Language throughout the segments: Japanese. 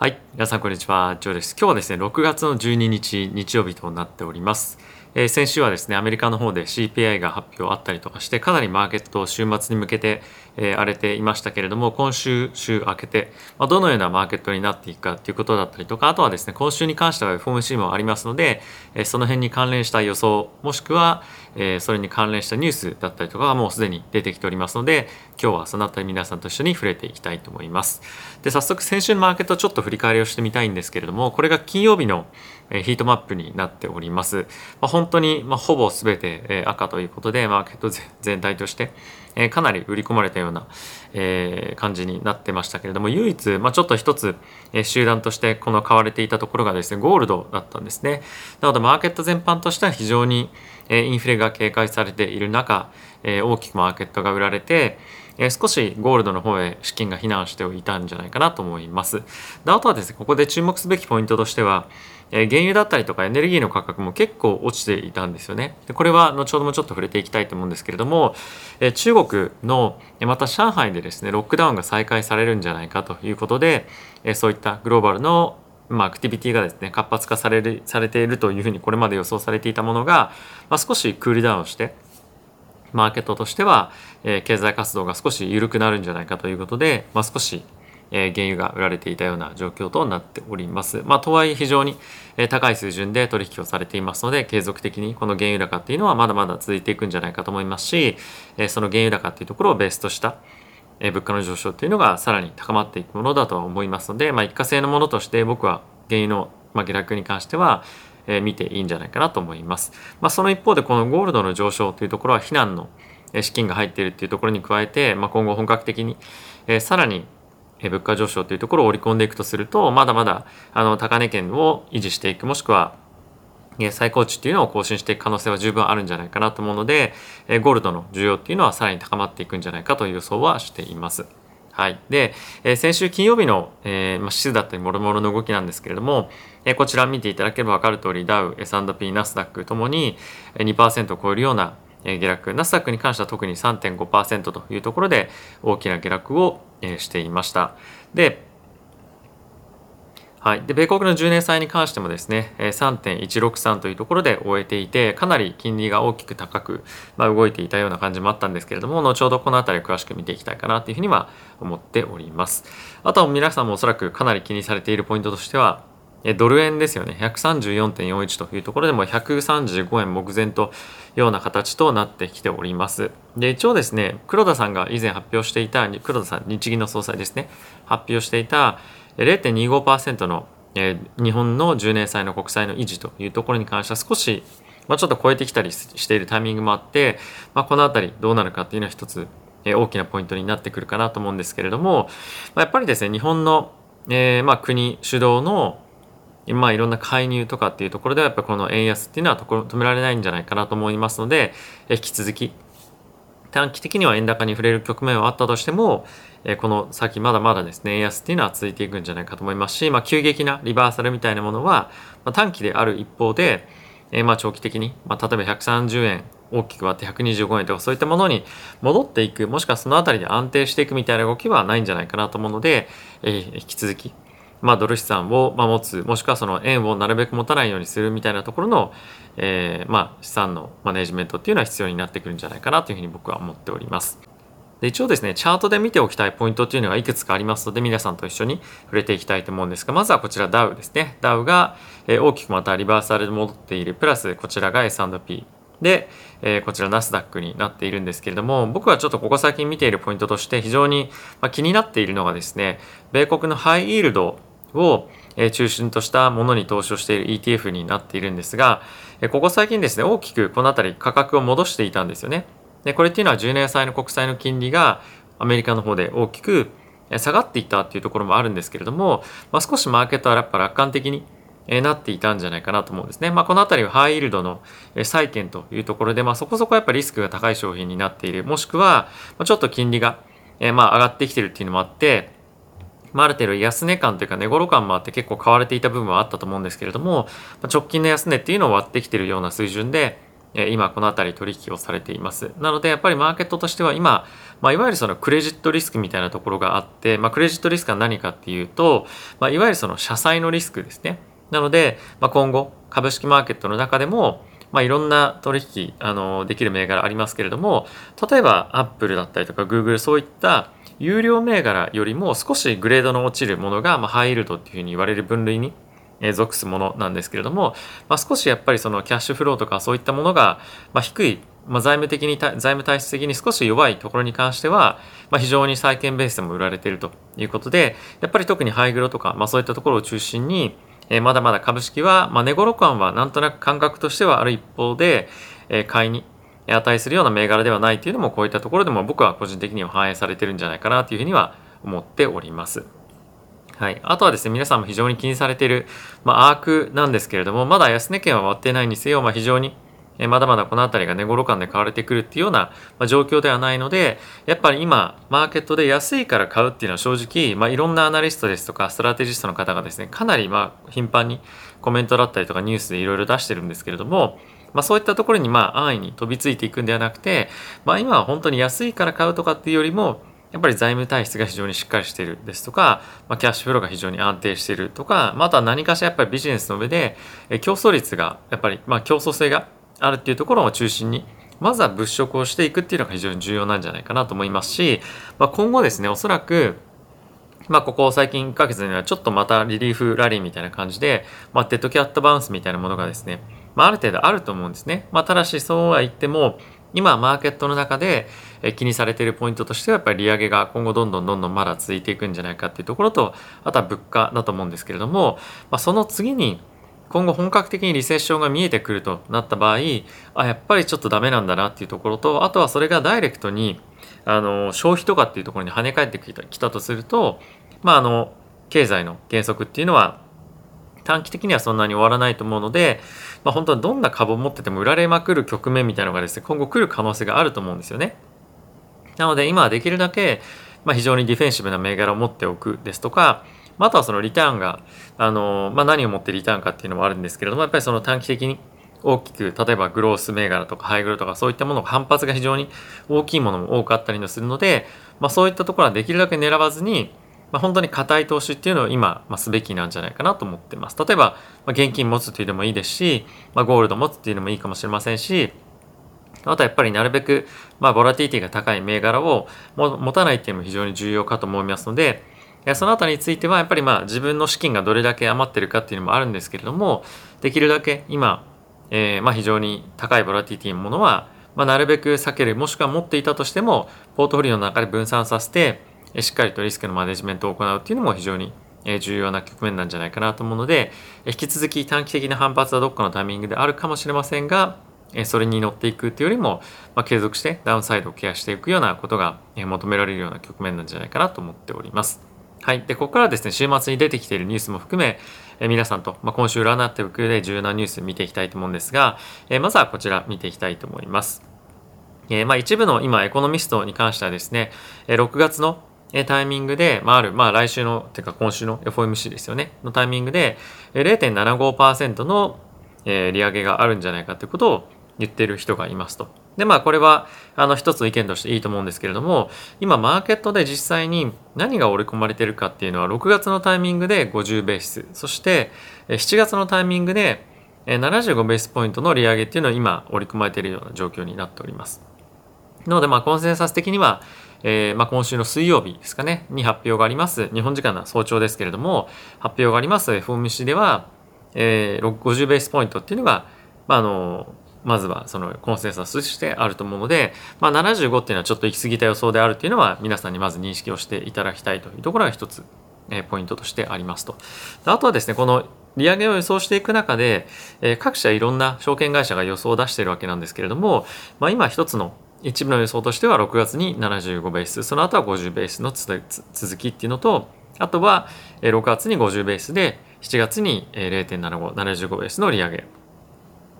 はい。皆さん、こんにちは。ジョーです。今日はですね、6月の12日、日曜日となっております。えー、先週はですね、アメリカの方で CPI が発表あったりとかして、かなりマーケット週末に向けて、えー、荒れていましたけれども、今週、週明けて、まあ、どのようなマーケットになっていくかということだったりとか、あとはですね、今週に関しては FOMC もありますので、えー、その辺に関連した予想、もしくは、えー、それに関連したニュースだったりとかがもうすでに出てきておりますので、今日はそのあたり皆さんと一緒に触れていきたいと思います。で、早速先週のマーケットちょっと振り返りをしてみたいんですけれども、これが金曜日のヒートマップになっております。まあ、本当に、まあ、ほぼ全て赤ということで、マーケット 全体として、えかなり売り込まれたような、え感じになってましたけれども唯一、まあ、ちょっと一つ、え集団としてこの買われていたところがですねゴールドだったんですねなのでマーケット全般としては非常に、えインフレが警戒されている中、え大きくマーケットが売られてえ少しゴールドの方へ資金が避難しておいたんじゃないかなと思います。であとはですね、ここで注目すべきポイントとしては、え原油だったりとかエネルギーの価格も結構落ちていたんですよね。でこれは後ほどもちょっと触れていきたいと思うんですけれども、え中国のまた上海でですねロックダウンが再開されるんじゃないかということで、えそういったグローバルのまあ、アクティビティがですね活発化されるされているというふうにこれまで予想されていたものが、まあ、少しクールダウンしてマーケットとしては、えー、経済活動が少し緩くなるんじゃないかということで、まあ、少し、え、原油が売られていたような状況となっております。まあ、とはいえ非常に、え、高い水準で取引をされていますので、継続的にこの原油高っていうのはまだまだ続いていくんじゃないかと思いますし、え、その原油高っていうところをベースとした、え、物価の上昇っていうのがさらに高まっていくものだとは思いますので、まあ、一過性のものとして僕は原油の、ま、下落に関しては、え見ていいんじゃないかなと思います。まあ、その一方でこのゴールドの上昇というところは非難の資金が入っているっていうところに加えて、まあ、今後本格的に、え、さらに物価上昇というところを織り込んでいくとするとまだまだあの高値圏を維持していくもしくは最高値っていうのを更新していく可能性は十分あるんじゃないかなと思うのでゴールドの需要っていうのはさらに高まっていくんじゃないかという予想はしています。はい。で、え、先週金曜日の、えーま、指数だったり、もろもろの動きなんですけれども、え、こちら見ていただければ分かる通り、ダウ、S&P、ナスダックともに2%を超えるような下落、ナスダックに関しては特に3.5%というところで大きな下落をしていました。で、はい。で、米国の10年債に関してもですね、3.163というところで終えていて、かなり金利が大きく高く、まあ、動いていたような感じもあったんですけれども、後ほどこの辺り詳しく見ていきたいかなというふうには思っております。あとは皆さんもおそらくかなり気にされているポイントとしては、ドル円ですよね。134.41というところでも135円目前というような形となってきております。で、一応ですね、黒田さんが以前発表していた、黒田さん、日銀の総裁ですね、発表していた0.25%の、日本の10年債の国債の維持というところに関しては少し、まあ、ちょっと超えてきたりしているタイミングもあって、まあ、この辺りどうなるかっていうのは一つ、大きなポイントになってくるかなと思うんですけれども、まあ、やっぱりですね、日本の、えー、まあ国主導のまあいろんな介入とかっていうところではやっぱこの円安っていうのは止められないんじゃないかなと思いますので引き続き短期的には円高に触れる局面はあったとしてもこの先まだまだですね円安っていうのは続いていくんじゃないかと思いますし、まあ、急激なリバーサルみたいなものは短期である一方でまあ長期的に、まあ、例えば130円大きく割って125円とかそういったものに戻っていくもしくはその辺りで安定していくみたいな動きはないんじゃないかなと思うので、えー、引き続きまあ、ドル資産を持つもしくはその円をなるべく持たないようにするみたいなところの、えー、まあ、資産のマネジメントっていうのは必要になってくるんじゃないかなというふうに僕は思っております。で一応ですね、チャートで見ておきたいポイントっていうのがいくつかありますので、皆さんと一緒に触れていきたいと思うんですが、まずはこちらダウですね。ダウが大きくまたリバーサルで戻っている、プラスこちらが S&P。で、えー、こちらナスダックになっているんですけれども、僕はちょっとここ最近見ているポイントとして非常にまあ気になっているのがですね、米国のハイイールドを中心としたものに投資をしている ETF になっているんですが、ここ最近ですね、大きくこの辺り価格を戻していたんですよね。で、これっていうのは10年債の国債の金利がアメリカの方で大きく下がっていったっていうところもあるんですけれども、まあ、少しマーケットはやっぱ楽観的になっていたんじゃないかなと思うんですね。まあ、この辺りはハイイールドの債券というところで、まあ、そこそこやっぱリスクが高い商品になっている。もしくは、ちょっと金利がまあ上がってきてるっていうのもあって、まあ、ある程度安値感というか値頃感もあって結構買われていた部分はあったと思うんですけれども、直近の安値っていうのを割ってきてるような水準で、今この辺り取引をされています。なのでやっぱりマーケットとしては今、まあ、いわゆるそのクレジットリスクみたいなところがあって、まあ、クレジットリスクは何かっていうと、まあ、いわゆるその社債のリスクですね。なので、まあ、今後株式マーケットの中でも、まあ、いろんな取引あのできる銘柄ありますけれども例えばアップルだったりとかグーグルそういった有料銘柄よりも少しグレードの落ちるものが、まあ、ハイイルドっていうふうに言われる分類に属すものなんですけれども、まあ、少しやっぱりそのキャッシュフローとかそういったものが、まあ、低い、まあ、財務的に財務体質的に少し弱いところに関しては、まあ、非常に債券ベースでも売られているということでやっぱり特にハイグロとか、まあ、そういったところを中心にえ、まだまだ株式は、まあ、値頃感はなんとなく感覚としてはある一方で、え、買いに値するような銘柄ではないというのもこういったところでも僕は個人的には反映されてるんじゃないかなというふうには思っております。はい、あとはですね皆さんも非常に気にされている、まあ、アークなんですけれどもまだ安値圏は割ってないにせよ、まあ、非常にえまだまだこの辺りが値頃感で買われてくるっていうような、ま状況ではないのでやっぱり今マーケットで安いから買うっていうのは正直、まあ、いろんなアナリストですとかストラテジストの方がですねかなりまあ頻繁にコメントだったりとかニュースでいろいろ出してるんですけれどもまあ、そういったところにまあ安易に飛びついていくんではなくて、まあ、今は本当に安いから買うとかっていうよりもやっぱり財務体質が非常にしっかりしているですとか、まあ、キャッシュフローが非常に安定しているとか、まあ、とは何かしらやっぱりビジネスの上で競争率がやっぱりまあ競争性があるっていうところを中心にまずは物色をしていくっていうのが非常に重要なんじゃないかなと思いますし、まあ、今後ですねおそらくまあ、ここ最近1ヶ月にはちょっとまたリリーフラリーみたいな感じで、まあ、デッドキャットバウンスみたいなものがですね、まあ、ある程度あると思うんですね。まあ、ただしそうは言っても今マーケットの中で気にされているポイントとしてはやっぱり利上げが今後どんどんどんどんまだ続いていくんじゃないかっていうところとあとは物価だと思うんですけれども、まあ、その次に今後本格的にリセッションが見えてくるとなった場合あやっぱりちょっとダメなんだなっていうところとあとはそれがダイレクトにあの消費とかっていうところに跳ね返ってきたきたとすると、まあ、あの経済の減速っていうのは短期的にはそんなに終わらないと思うので、まあ、本当にどんな株を持ってても売られまくる局面みたいなのがですね今後来る可能性があると思うんですよね。なので今はできるだけ、まあ、非常にディフェンシブな銘柄を持っておくですとかまあ、あとはそのリターンが、あのまあ、何をもってリターンかっていうのもあるんですけれどもやっぱりその短期的に大きく例えばグロース銘柄とかハイグロとかそういったものが反発が非常に大きいものも多かったりするので、まあ、そういったところはできるだけ狙わずに、まあ、本当に硬い投資っていうのを今、まあ、すべきなんじゃないかなと思ってます。例えば、まあ、現金持つっていうのもいいですし、まあ、ゴールド持つっていうのもいいかもしれませんしあとはやっぱりなるべく、まあ、ボラティティが高い銘柄を持たないっていうのも非常に重要かと思いますので、そのあたりについてはやっぱりまあ自分の資金がどれだけ余ってるかっていうのもあるんですけれどもできるだけ今、えー、まあ非常に高いボラティティのものは、まあ、なるべく避けるもしくは持っていたとしてもポートフォリオの中で分散させてしっかりとリスクのマネジメントを行うっていうのも非常に重要な局面なんじゃないかなと思うので引き続き短期的な反発はどっかのタイミングであるかもしれませんがそれに乗っていくっていうよりも、まあ、継続してダウンサイドをケアしていくようなことが求められるような局面なんじゃないかなと思っております。はい。で、ここからですね、週末に出てきているニュースも含め、え皆さんと、まあ、今週占っていく上で重要なニュース見ていきたいと思うんですが、えまずはこちら見ていきたいと思います。えまあ、一部の今、エコノミストに関してはですね、え6月のタイミングで、まあ、ある、まあ、来週の、てか今週の FOMC ですよね、のタイミングで、0.75%の、利上げがあるんじゃないかということを言っている人がいますと。でまあこれはあの一つ意見としていいと思うんですけれども今マーケットで実際に何が織り込まれてるかっていうのは6月のタイミングで50ベース。そして7月のタイミングで75ベースポイントの利上げっていうのを今織り込まれているような状況になっております。なのでまあコンセンサス的にはえー、まあ、今週の水曜日ですかね、に発表があります、日本時間の早朝ですけれども、発表があります。FOMC では、えー、50ベースポイントっていうのが、まあ、あの、まずはそのコンセンサスとしてあると思うので、まあ、75っていうのはちょっと行き過ぎた予想であるっていうのは皆さんにまず認識をしていただきたいというところが一つ、えポイントとしてありますと。あとはですねこの利上げを予想していく中で、え各社いろんな証券会社が予想を出しているわけなんですけれども、まあ、今一つの一部の予想としては6月に75ベースその後は50ベースの続きっていうのとあとは6月に50ベースで7月に0.7575ベースの利上げ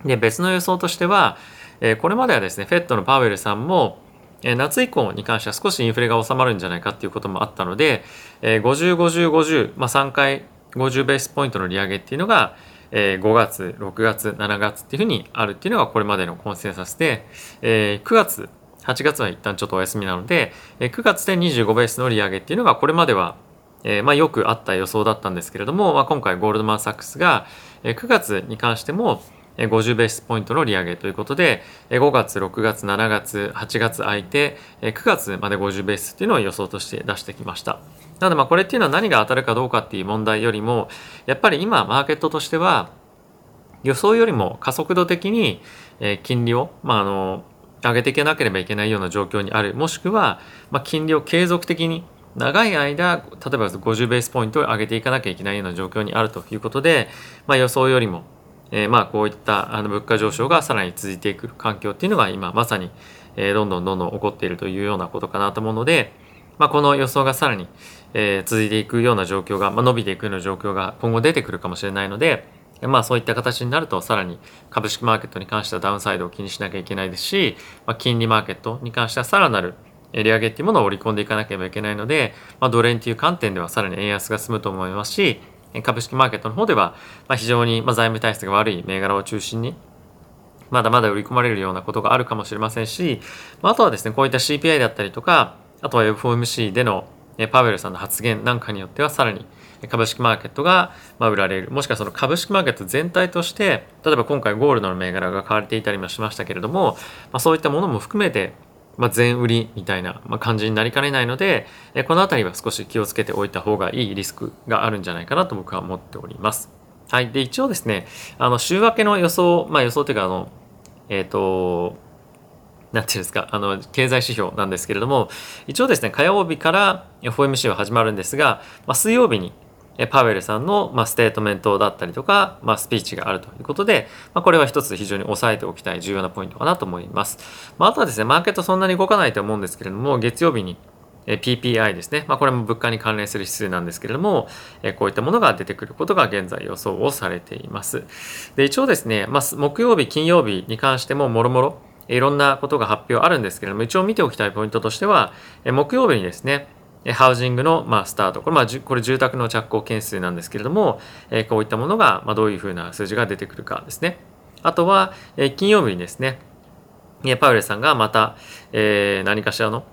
で別の予想としては、えこれまではですね FED のパウエルさんもえ夏以降に関しては少しインフレが収まるんじゃないかっていうこともあったので、え50、50、50、まあ、3回50ベースポイントの利上げっていうのが、えー、5月6月7月っていうふうにあるっていうのがこれまでのコンセンサスで、えー、9月8月は一旦ちょっとお休みなので、えー、9月で25ベースの利上げっていうのがこれまでは、えー、まあ、よくあった予想だったんですけれども、まあ、今回ゴールドマン・サックスが、えー、9月に関しても50ベースポイントの利上げということで5月6月7月8月空いて9月まで50ベースっていうのを予想として出してきました。なのでまあこれっていうのは何が当たるかどうかっていう問題よりもやっぱり今マーケットとしては予想よりも加速度的に金利を、まあ、あの上げていかなければいけないような状況にある。もしくは、まあ、金利を継続的に長い間例えば50ベースポイントを上げていかなきゃいけないような状況にあるということで、まあ、予想よりもえー、まあこういったあの物価上昇がさらに続いていく環境っていうのが今まさに、え、どんどんどんどん起こっているというようなことかなと思うので、まあ、この予想がさらに、え、続いていくような状況が、まあ、伸びていくような状況が今後出てくるかもしれないので、まあそういった形になるとさらに株式マーケットに関してはダウンサイドを気にしなきゃいけないですし、まあ、金利マーケットに関してはさらなる利上げっていうものを織り込んでいかなければいけないので、まあ、ドル円っていう観点ではさらに円安が進むと思いますし、株式マーケットの方では、まあ、非常に財務体質が悪い銘柄を中心にまだまだ売り込まれるようなことがあるかもしれませんしま、あとはですね、こういった CPI だったりとか、あとは FOMC でのパウエルさんの発言なんかによってはさらに株式マーケットが売られる。もしくはその株式マーケット全体として例えば今回ゴールドの銘柄が買われていたりもしましたけれども、まあ、そういったものも含めてまあ、全売りみたいな感じになりかねないので、この辺りは少し気をつけておいた方がいいリスクがあるんじゃないかなと僕は思っております。はい。で、一応ですね、あの、週明けの予想、まあ予想というか、あの、えっ、ー、と、なんていうんですか、あの、経済指標なんですけれども、一応ですね、火曜日から FOMC は始まるんですが、まあ、水曜日にパウエルさんの、ま、ステートメントだったりとか、ま、スピーチがあるということで、ま、これは一つ非常に押さえておきたい重要なポイントかなと思います。まあ、あとはですね、マーケットそんなに動かないと思うんですけれども、月曜日に PPI ですね、まあ、これも物価に関連する指数なんですけれども、こういったものが出てくることが現在予想をされています。で一応ですね、まあ、木曜日、金曜日に関してももろもろいろんなことが発表あるんですけれども、一応見ておきたいポイントとしては、木曜日にですね、ハウジングの、まあ、スタート。これ、まあ、これ住宅の着工件数なんですけれども、えこういったものが、まあ、どういうふうな数字が出てくるかですね。あとは、え金曜日にですね、パウエルさんがまた、え、何かしらの、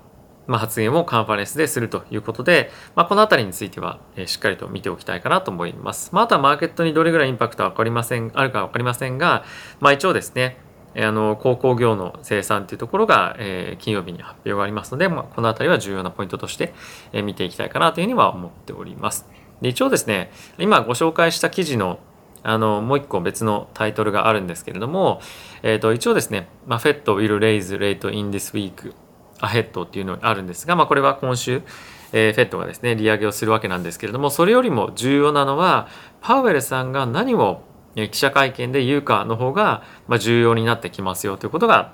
まあ、発言をカンファレンスでするということで、まあ、このあたりについては、え、しっかりと見ておきたいかなと思います。まあ、あとはマーケットにどれぐらいインパクトは分かりません、あるか分かりませんが、まあ、一応ですね、あの鉱工業の生産というところが、え、金曜日に発表がありますので、まあ、この辺りは重要なポイントとして、え、見ていきたいかなというふうには思っております。で一応ですね今ご紹介した記事のあのもう一個別のタイトルがあるんですけれども、えー、と一応ですね、まあ、FED will raise rate in this week ahead っていうのがあるんですが、まあ、これは今週、えー、FED がですね利上げをするわけなんですけれどもそれよりも重要なのはパウエルさんが何を記者会見で言うかの方が、重要になってきますよということが、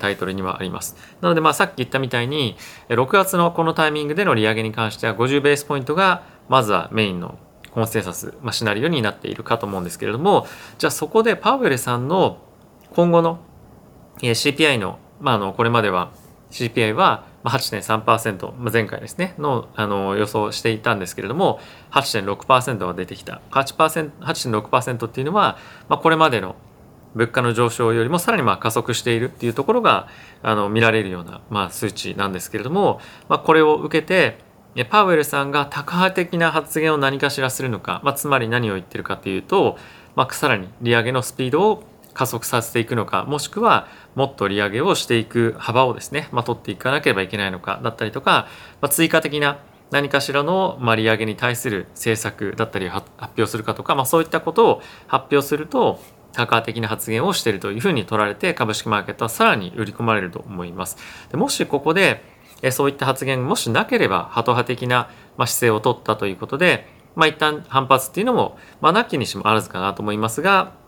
タイトルにはあります。なので、まあ、さっき言ったみたいに、6月のこのタイミングでの利上げに関しては50ベースポイントが、まずはメインのコンセンサス、まあ、シナリオになっているかと思うんですけれども、じゃあそこでパウエルさんの今後の CPI の、まあ、あの、これまでは CPI は8.3%、まあ、前回ですね、のあの予想していたんですけれども、8.6%が出てきた。8.6%っていうのは、まあ、これまでの物価の上昇よりもさらにまあ加速しているっていうところがあの見られるようなまあ数値なんですけれども、まあ、これを受けてパウエルさんがタカ派的な発言を何かしらするのか、まあ、つまり何を言ってるかというと、まあ、さらに利上げのスピードを加速させていくのかもしくはもっと利上げをしていく幅をですね、まあ、取っていかなければいけないのかだったりとか、まあ、追加的な何かしらの、ま、利上げに対する政策だったり発表するかとか、まあ、そういったことを発表するとタカ的な発言をしているというふうに取られて株式マーケットはさらに売り込まれると思います。でもしここでそういった発言もしなければハト派的な姿勢を取ったということで、まあ、一旦反発っていうのも、まあ、なきにしもあらずかなと思いますが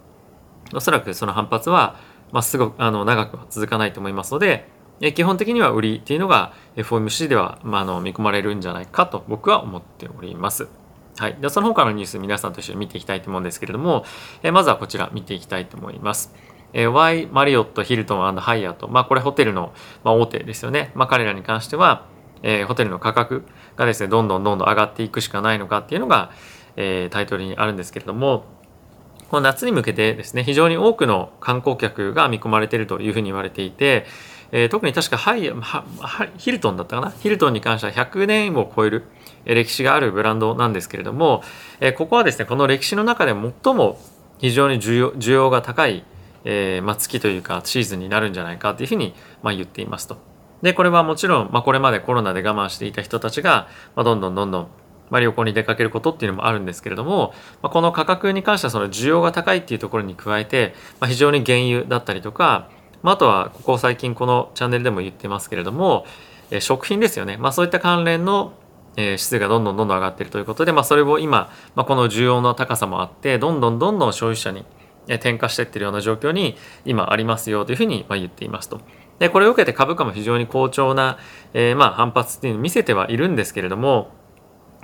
おそらくその反発は、まあ、すごくあの長くは続かないと思いますので、え基本的には売りっていうのが FOMC では、まあ、あの見込まれるんじゃないかと僕は思っております。はい。で、その他のニュース皆さんと一緒に見ていきたいと思うんですけれども、えまずはこちら見ていきたいと思います。え Y マリオット、ヒルトンハイアート、まあこれホテルの、まあ、大手ですよね。まあ彼らに関しては、えー、ホテルの価格がですね、どんどんどんどん上がっていくしかないのかっていうのが、えー、タイトルにあるんですけれども、この夏に向けてですね非常に多くの観光客が見込まれているというふうに言われていて、えー、特に確かハイはヒルトンだったかな？ヒルトンに関しては100年を超える歴史があるブランドなんですけれども、えー、ここはですねこの歴史の中で最も非常に需要需要が高い、えーまあ、月というかシーズンになるんじゃないかというふうに、ま、言っていますと。でこれはもちろん、ま、これまでコロナで我慢していた人たちが、ま、どんどんどんどんまあ、旅行に出かけることっていうのもあるんですけれども、まあ、この価格に関してはその需要が高いっていうところに加えて、まあ、非常に原油だったりとか、まあ、とはここ最近このチャンネルでも言ってますけれども、え食品ですよね、まあ、そういった関連のえ指数がどんどんどんどん上がっているということで、まあ、それを今、まあ、この需要の高さもあってどんどんどんどん消費者に転嫁していってるような状況に今ありますよというふうに言っていますと。でこれを受けて株価も非常に好調な、えー、まあ反発っていうのを見せてはいるんですけれども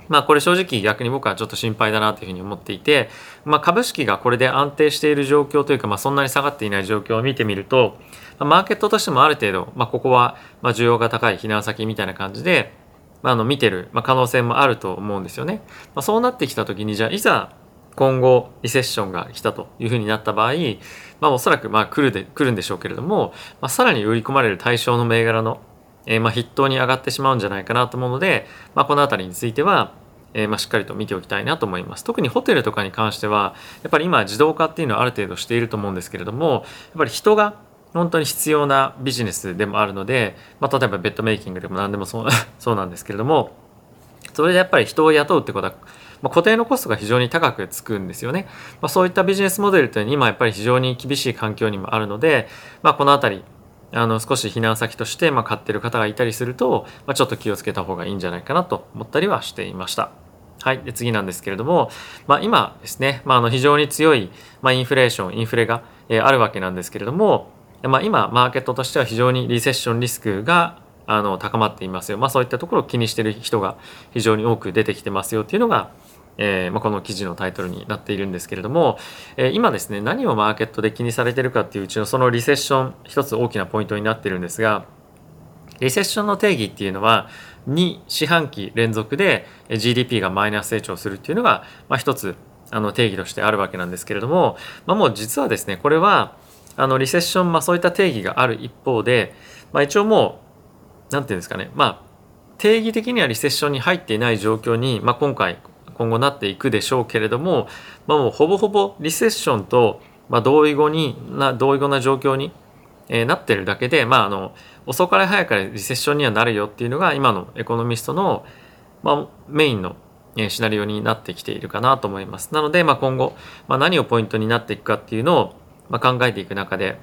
まあこれ正直逆に僕はちょっと心配だなというふうに思っていて、まあ、株式がこれで安定している状況というか、まあ、そんなに下がっていない状況を見てみると、マーケットとしてもある程度、まあ、ここはまあ需要が高い避難先みたいな感じで、まあ、あの見てる、ま、可能性もあると思うんですよね。まあ、そうなってきた時にじゃあいざ今後リセッションが来たというふうになった場合、まあ、おそらくまあ来るで来るんでしょうけれども、まあ、さらに売り込まれる対象の銘柄の、えー、まあ筆頭に上がってしまうんじゃないかなと思うので、まあ、この辺りについては、えー、まあしっかりと見ておきたいなと思います特にホテルとかに関してはやっぱり今自動化っていうのはある程度していると思うんですけれどもやっぱり人が本当に必要なビジネスでもあるので、まあ、例えばベッドメイキングでも何でもそう そうなんですけれどもそれでやっぱり人を雇うってことはまあ、固定のコストが非常に高くつくんですよね。まあ、そういったビジネスモデルというのは今やっぱり非常に厳しい環境にもあるので、まあ、この辺りあの少し避難先としてま買ってる方がいたりすると、ま、ちょっと気をつけた方がいいんじゃないかなと思ったりはしていました。はい、で次なんですけれども、まあ、今ですね、まあ、あの非常に強い、まあ、インフレーションインフレが、え、あるわけなんですけれども、まあ、今マーケットとしては非常にリセッションリスクがあの高まっていますよ、ま、そういったところを気にしてる人が非常に多く出てきてますよっていうのがえーまあ、この記事のタイトルになっているんですけれども、えー、今ですね何をマーケットで気にされてるかっていううちのそのリセッション一つ大きなポイントになってるんですがリセッションの定義っていうのは2四半期連続で GDP がマイナス成長するっていうのが、まあ、一つあの定義としてあるわけなんですけれども、まあ、もう実はですねこれはあのリセッション、まあ、そういった定義がある一方で、まあ、一応もう何て言うんですかねまあ定義的にはリセッションに入っていない状況に、まあ、今回今後なっていくでしょうけれども、まあ、もうほぼほぼリセッションと、まあ、同意語にな同意語な状況に、えー、なってるだけで、まあ、あの遅かれ早かれリセッションにはなるよっていうのが今のエコノミストの、まあ、メインのシナリオになってきているかなと思います。なので、まあ、今後、まあ、何をポイントになっていくかっていうのを、まあ、考えていく中で、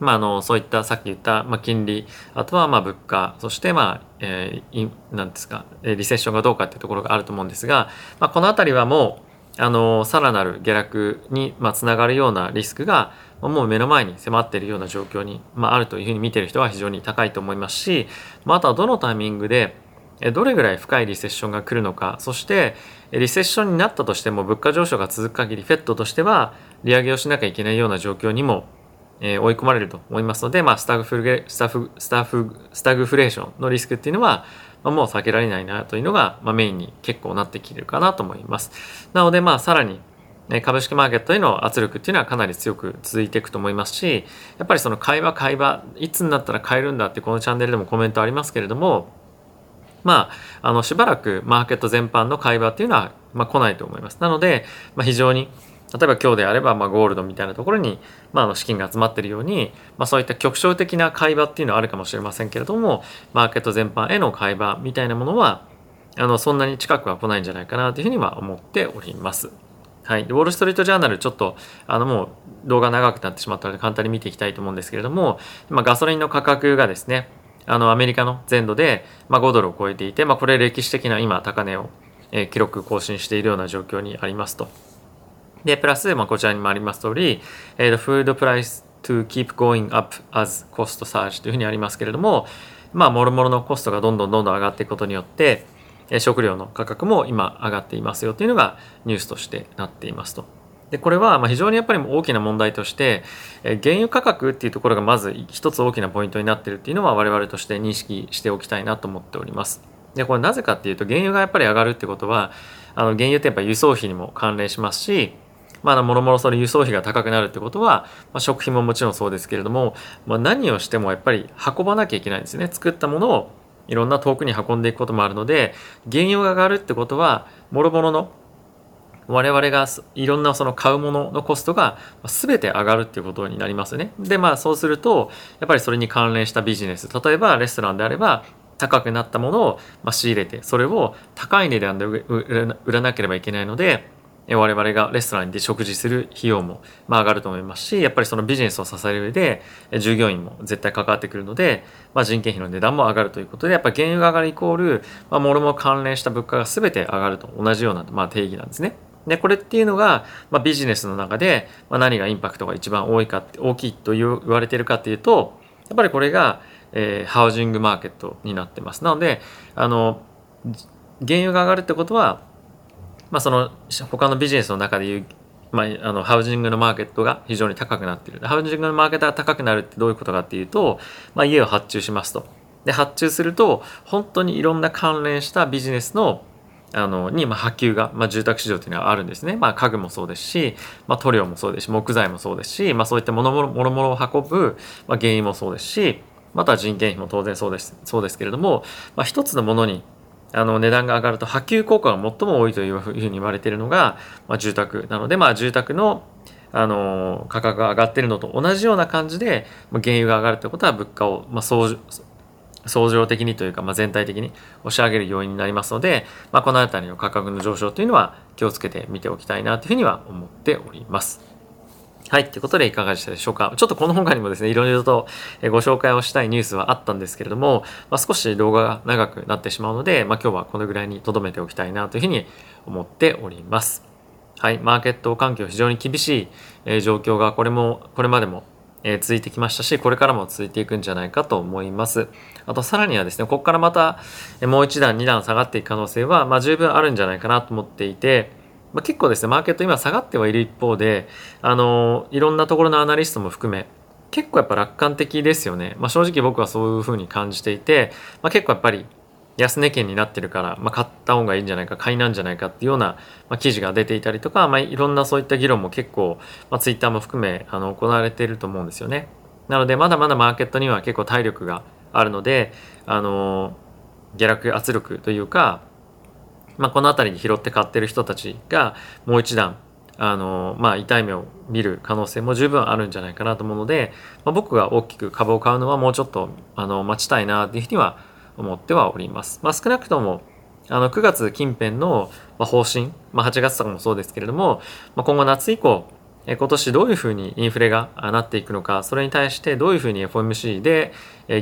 まあ、あのそういったさっき言った、まあ、金利あとはまあ物価そしてまあ、えー、なんですかリセッションがどうかっていうところがあると思うんですが、まあ、この辺りはもうあのさらなる下落にまあつながるようなリスクがもう目の前に迫っているような状況に、まあ、あるというふうに見てる人は非常に高いと思いますし、まあ、あとはどのタイミングでどれぐらい深いリセッションが来るのかそしてリセッションになったとしても物価上昇が続く限り FED としては利上げをしなきゃいけないような状況にもえ追い込まれると思いますので、まあ、スタグフレスタフスタフスタグフレーションのリスクっていうのは、まあ、もう避けられないなというのが、まあ、メインに結構なってきてるかなと思います。なので、まあ、さらに株式マーケットへの圧力っていうのはかなり強く続いていくと思いますしやっぱりその買い場買い場いつになったら買えるんだってこのチャンネルでもコメントありますけれどもまああのしばらくマーケット全般の買い場っていうのは、まあ、来ないと思いますなので、まあ、非常に例えば今日であれば、まあ、ゴールドみたいなところに、まあ、の資金が集まっているように、まあ、そういった局所的な買い場っていうのはあるかもしれませんけれどもマーケット全般への買い場みたいなものはあのそんなに近くは来ないんじゃないかなというふうには思っております。はい、ウォール・ストリート・ジャーナルちょっとあのもう動画長くなってしまったので簡単に見ていきたいと思うんですけれども、まあ、ガソリンの価格がですねあのアメリカの全土で、まあ、5ドルを超えていて、まあ、これ歴史的な今高値を、記録更新しているような状況にありますと。で、プラス、まあ、こちらにもあります通り、えー、food price to keep going up as cost surge というふうにありますけれども、まあ、もろもろのコストがどんどんどんどん上がっていくことによって、えー、食料の価格も今上がっていますよというのがニュースとしてなっていますと。でこれはまあ非常にやっぱり大きな問題として、え原油価格っていうところがまず一つ大きなポイントになっているっていうのは我々として認識しておきたいなと思っております。でこれなぜかっていうと原油がやっぱり上がるってことはあの原油ってやっぱ輸送費にも関連しますしまあ、もろもろそれ輸送費が高くなるってことは、まあ、食品ももちろんそうですけれども、まあ、何をしてもやっぱり運ばなきゃいけないんですね作ったものをいろんな遠くに運んでいくこともあるので原油が上がるってことはもろもろの我々がいろんなその買うもののコストが全て上がるっていうことになりますね。でまあそうするとやっぱりそれに関連したビジネス例えばレストランであれば高くなったものを仕入れてそれを高い値段で売らなければいけないので我々がレストランで食事する費用もまあ上がると思いますしやっぱりそのビジネスを支える上で従業員も絶対関わってくるので、まあ、人件費の値段も上がるということでやっぱり原油が上がるイコール、まあ、もろもろ関連した物価が全て上がると同じような、まあ、定義なんですね。でこれっていうのが、まあ、ビジネスの中で、まあ、何がインパクトが一番多いか大きいと言われてるかっていうとやっぱりこれが、えー、ハウジングマーケットになってます。なのであの原油が上がるってことはまあ、その他のビジネスの中でいう、まあ、あのハウジングのマーケットが非常に高くなっているハウジングのマーケットが高くなるってどういうことかっていうと、まあ、家を発注しますとで発注すると本当にいろんな関連したビジネスのあのに、まあ、波及が、まあ、住宅市場というのはあるんですね。まあ、家具もそうですし、まあ、塗料もそうですし木材もそうですし、まあ、そういったものもろもろを運ぶ、まあ、原因もそうですしまた人件費も当然そうですそうですけれども、まあ、一つのものにあの値段が上がると波及効果が最も多いというふうに言われているのが、まあ、住宅なので、まあ、住宅のあの価格が上がってるのと同じような感じで、まあ、原油が上がるということは物価を、まあ、相相乗的にというか、まあ、全体的に押し上げる要因になりますので、まあ、この辺りの価格の上昇というのは気をつけて見ておきたいなというふうには思っております。はい。ということでいかがでしたでしょうか？ちょっとこの他にもですね、いろいろとご紹介をしたいニュースはあったんですけれども、まあ、少し動画が長くなってしまうので、まあ、今日はこのぐらいに留めておきたいなというふうに思っております。はい。マーケット環境非常に厳しい状況がこれも、これまでも続いてきましたし、これからも続いていくんじゃないかと思います。あとさらにはですね、ここからまたもう一段、二段下がっていく可能性は、まあ、十分あるんじゃないかなと思っていて、まあ、結構ですねマーケット今下がってはいる一方であのいろんなところのアナリストも含め結構やっぱ楽観的ですよね、まあ、正直僕はそういうふうに感じていて、まあ、結構やっぱり安値圏になってるから、まあ、買った方がいいんじゃないか買いなんじゃないかっていうような、まあ、記事が出ていたりとか、まあ、いろんなそういった議論も結構、まあ、ツイッターも含めあの行われていると思うんですよね。なのでまだまだマーケットには結構体力があるのであの下落圧力というかまあ、この辺りに拾って買ってる人たちがもう一段あの、まあ、痛い目を見る可能性も十分あるんじゃないかなと思うので、まあ、僕が大きく株を買うのはもうちょっとあの待ちたいなというふうには思ってはおります。まあ、少なくともあの9月近辺の方針、まあ、8月とかもそうですけれども、まあ、今後夏以降今年どういうふうにインフレがなっていくのかそれに対してどういうふうに FOMC で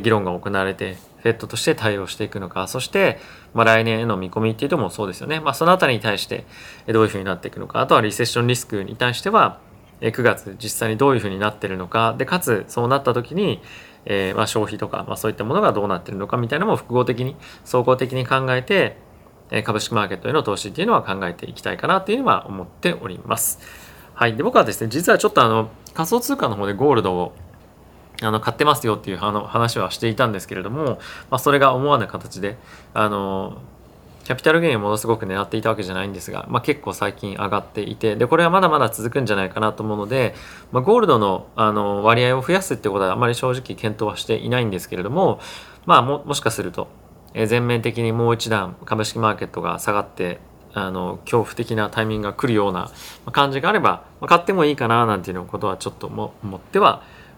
議論が行われて FED として対応していくのか、そして、まあ、来年への見込みっていうのもそうですよね。まあ、そのあたりに対してどういうふうになっていくのか、あとはリセッションリスクに対しては、9月実際にどういうふうになってるのか、で、かつそうなった時に、えー、まあ消費とか、まあ、そういったものがどうなってるのかみたいなのも複合的に、総合的に考えて、株式マーケットへの投資っていうのは考えていきたいかなっていうのは思っております。はい。で、僕はですね、実はちょっとあの、仮想通貨の方でゴールドをあの買ってますよっていうあの話はしていたんですけれども、まあ、それが思わぬ形であのキャピタルゲインをものすごく狙っていたわけじゃないんですが、まあ、結構最近上がっていてでこれはまだまだ続くんじゃないかなと思うので、まあ、ゴールドのあの割合を増やすってことはあまり正直検討はしていないんですけれども、まあ、ももしかすると全面的にもう一段株式マーケットが下がってあの恐怖的なタイミングが来るような感じがあれば、まあ、買ってもいいかななんていうことはちょっとも思っては